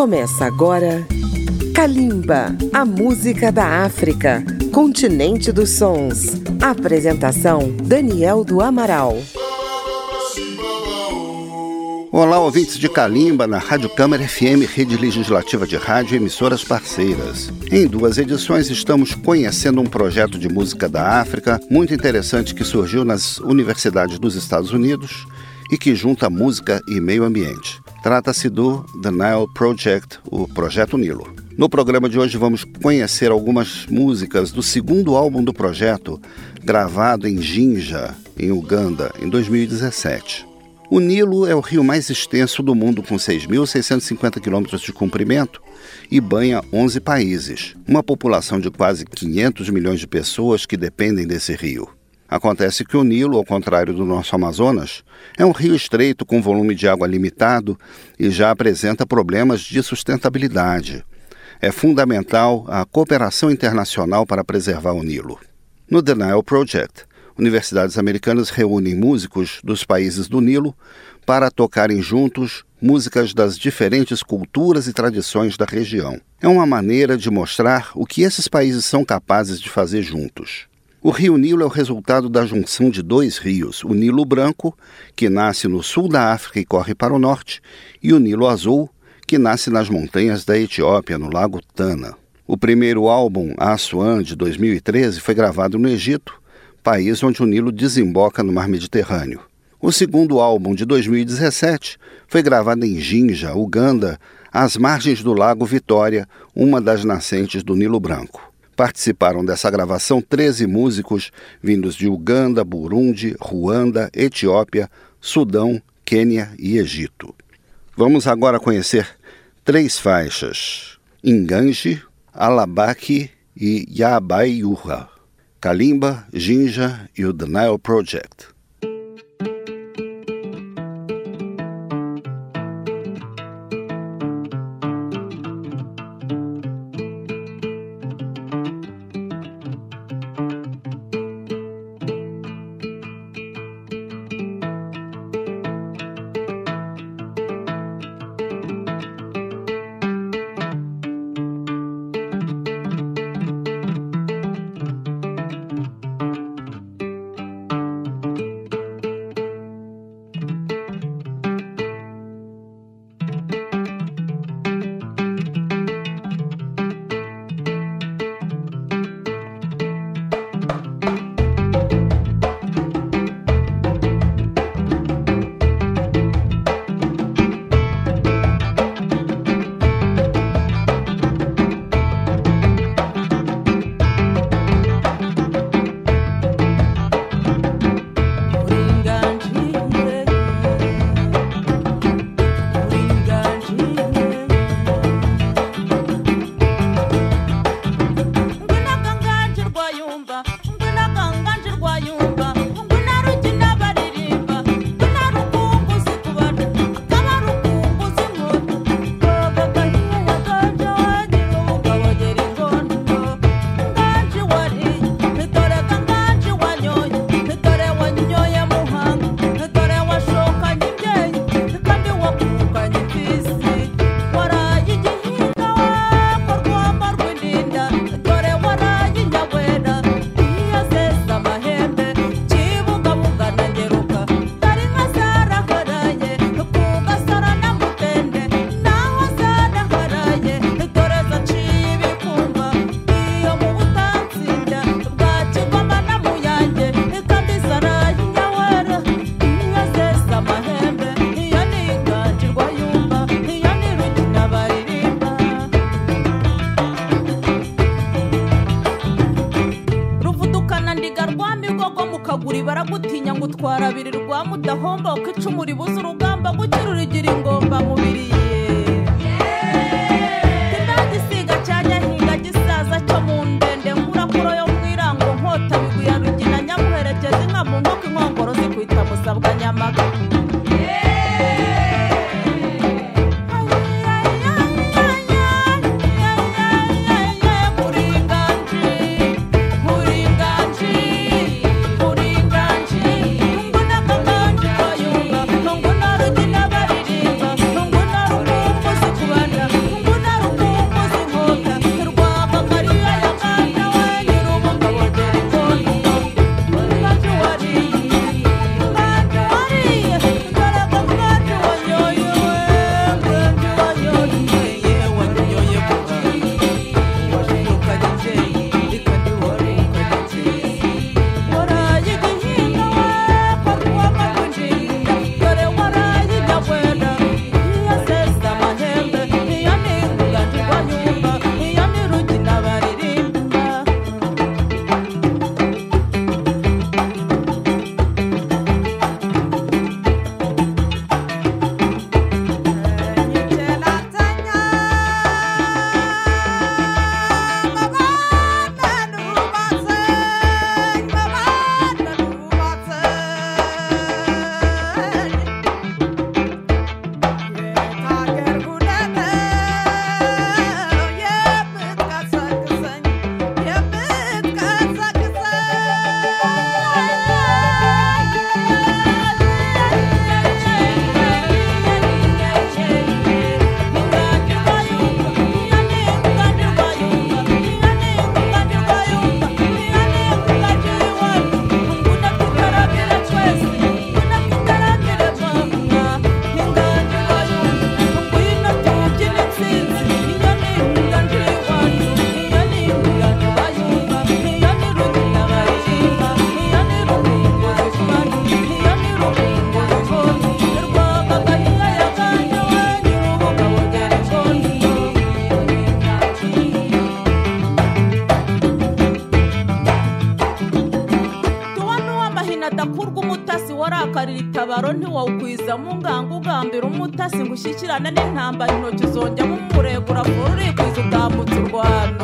Começa agora Kalimba, a música da África, continente dos sons. Apresentação Daniel do Amaral. Olá, ouvintes de Calimba na Rádio Câmara FM, rede legislativa de rádio e emissoras parceiras. Em duas edições estamos conhecendo um projeto de música da África muito interessante que surgiu nas universidades dos Estados Unidos e que junta música e meio ambiente. Trata-se do The Nile Project, o Projeto Nilo. No programa de hoje vamos conhecer algumas músicas do segundo álbum do projeto, gravado em Jinja, em Uganda, em 2017. O Nilo é o rio mais extenso do mundo, com 6.650 quilômetros de comprimento e banha 11 países, uma população de quase 500 milhões de pessoas que dependem desse rio. Acontece que o Nilo, ao contrário do nosso Amazonas, é um rio estreito com volume de água limitado e já apresenta problemas de sustentabilidade. É fundamental a cooperação internacional para preservar o Nilo. No The Nile Project, universidades americanas reúnem músicos dos países do Nilo para tocarem juntos músicas das diferentes culturas e tradições da região. É uma maneira de mostrar o que esses países são capazes de fazer juntos. O rio Nilo é o resultado da junção de dois rios, o Nilo Branco, que nasce no sul da África e corre para o norte, e o Nilo Azul, que nasce nas montanhas da Etiópia, no lago Tana. O primeiro álbum, Aswan, de 2013, foi gravado no Egito país onde o Nilo desemboca no mar Mediterrâneo. O segundo álbum, de 2017, foi gravado em Jinja, Uganda, às margens do Lago Vitória, uma das nascentes do Nilo Branco. Participaram dessa gravação 13 músicos vindos de Uganda, Burundi, Ruanda, Etiópia, Sudão, Quênia e Egito. Vamos agora conhecer três faixas: Inganji, Alabaki e Yabaiurra. Kalimba, Jinja e o The Nile Project. utasi ngo ushyikirane n'intambara intoki zongemo umuregura furu urikwiza utambutse u rwanda.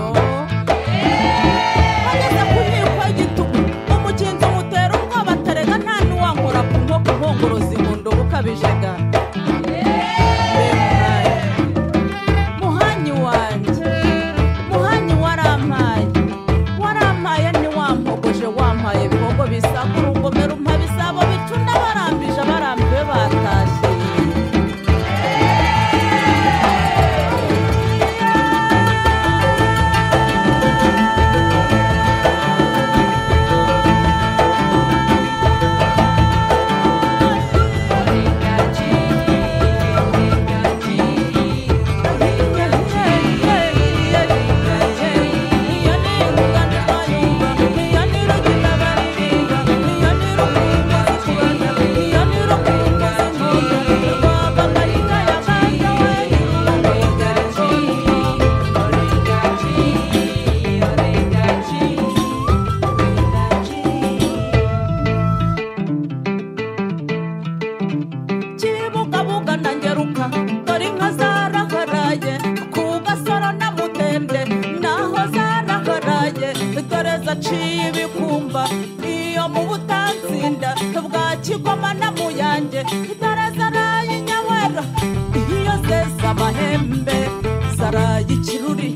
ikirundi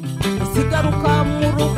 sigaruka mu rugo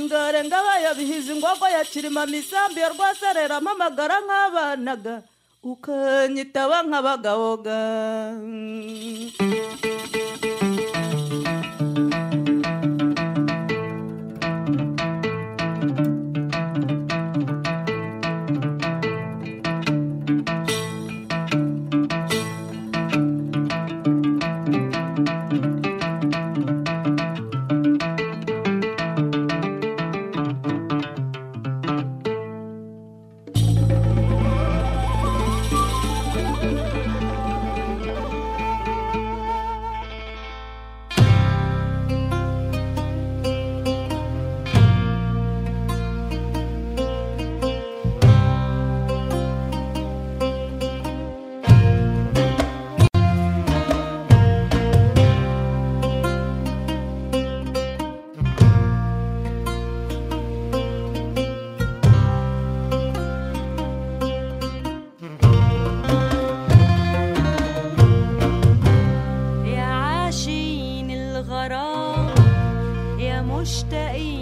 ngare ngabaya bihizi ingogo ya kirima misambi rwose rero amamagara nk'abanaga. Ukanyitaba nk'abagaboga مشتاقين.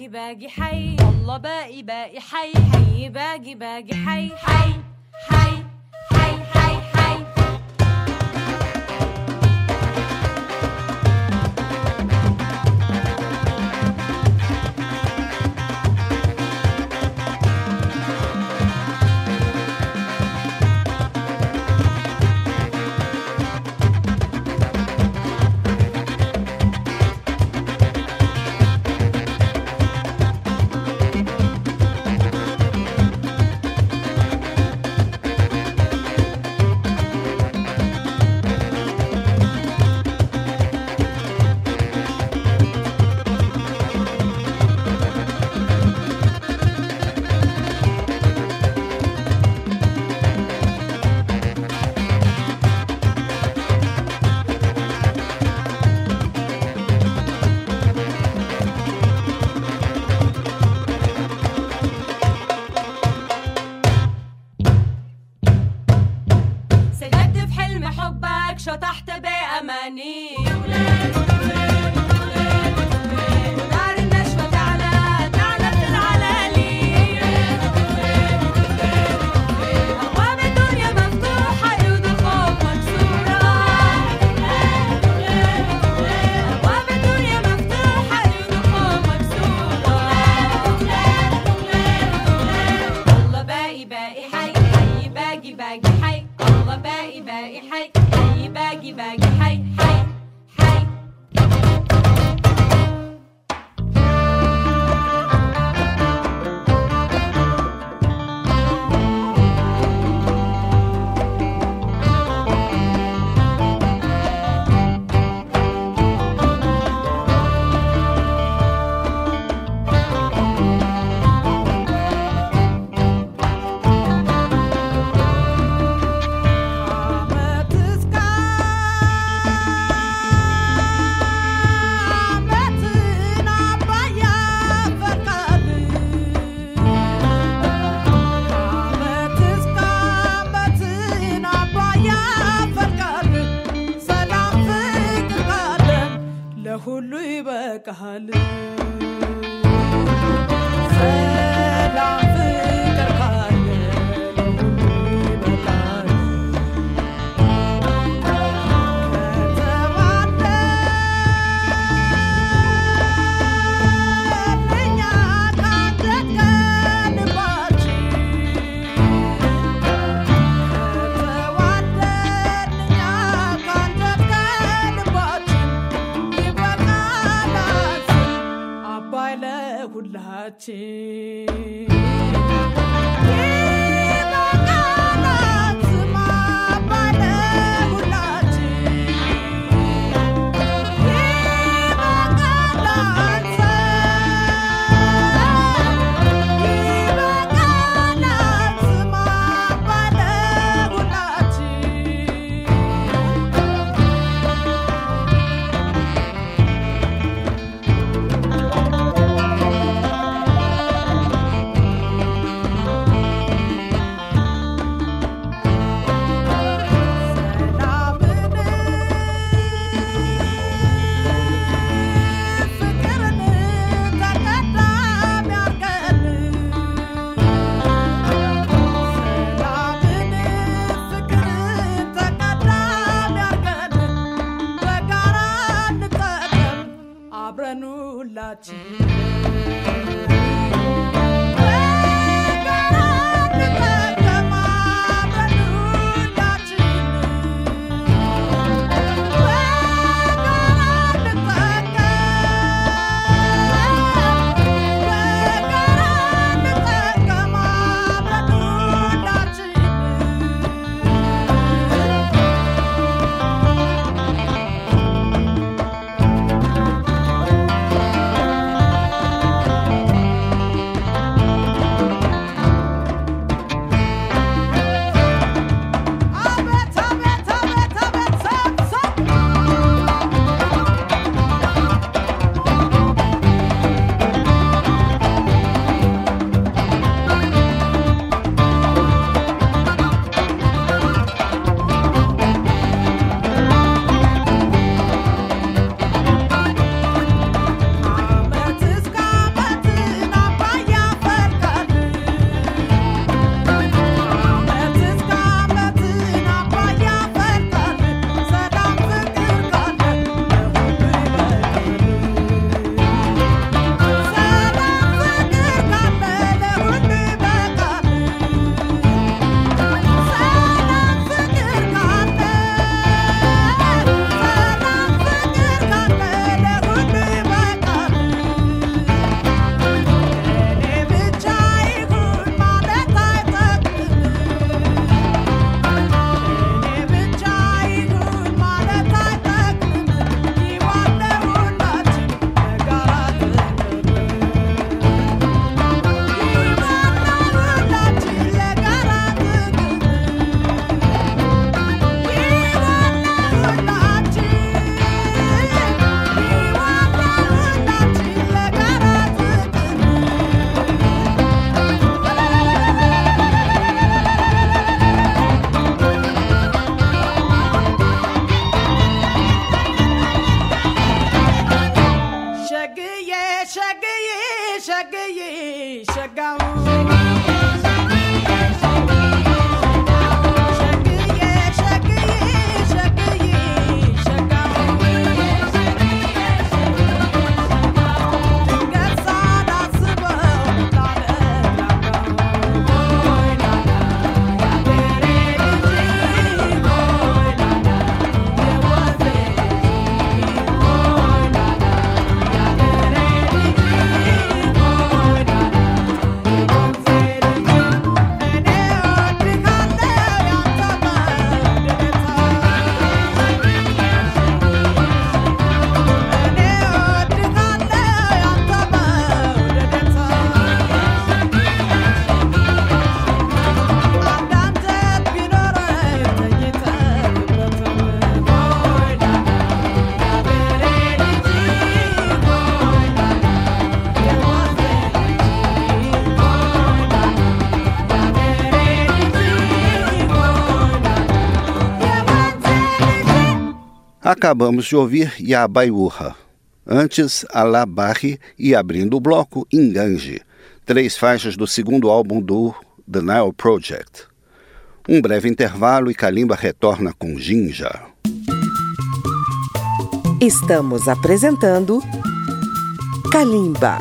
باقي باقي حي والله باقي باقي حي حي باقي باقي حي حي حي, حي. ti. Acabamos de ouvir Yabaiurra, antes Alabarri e abrindo o bloco Ingange, três faixas do segundo álbum do The Nile Project. Um breve intervalo e Kalimba retorna com Jinja. Estamos apresentando Kalimba.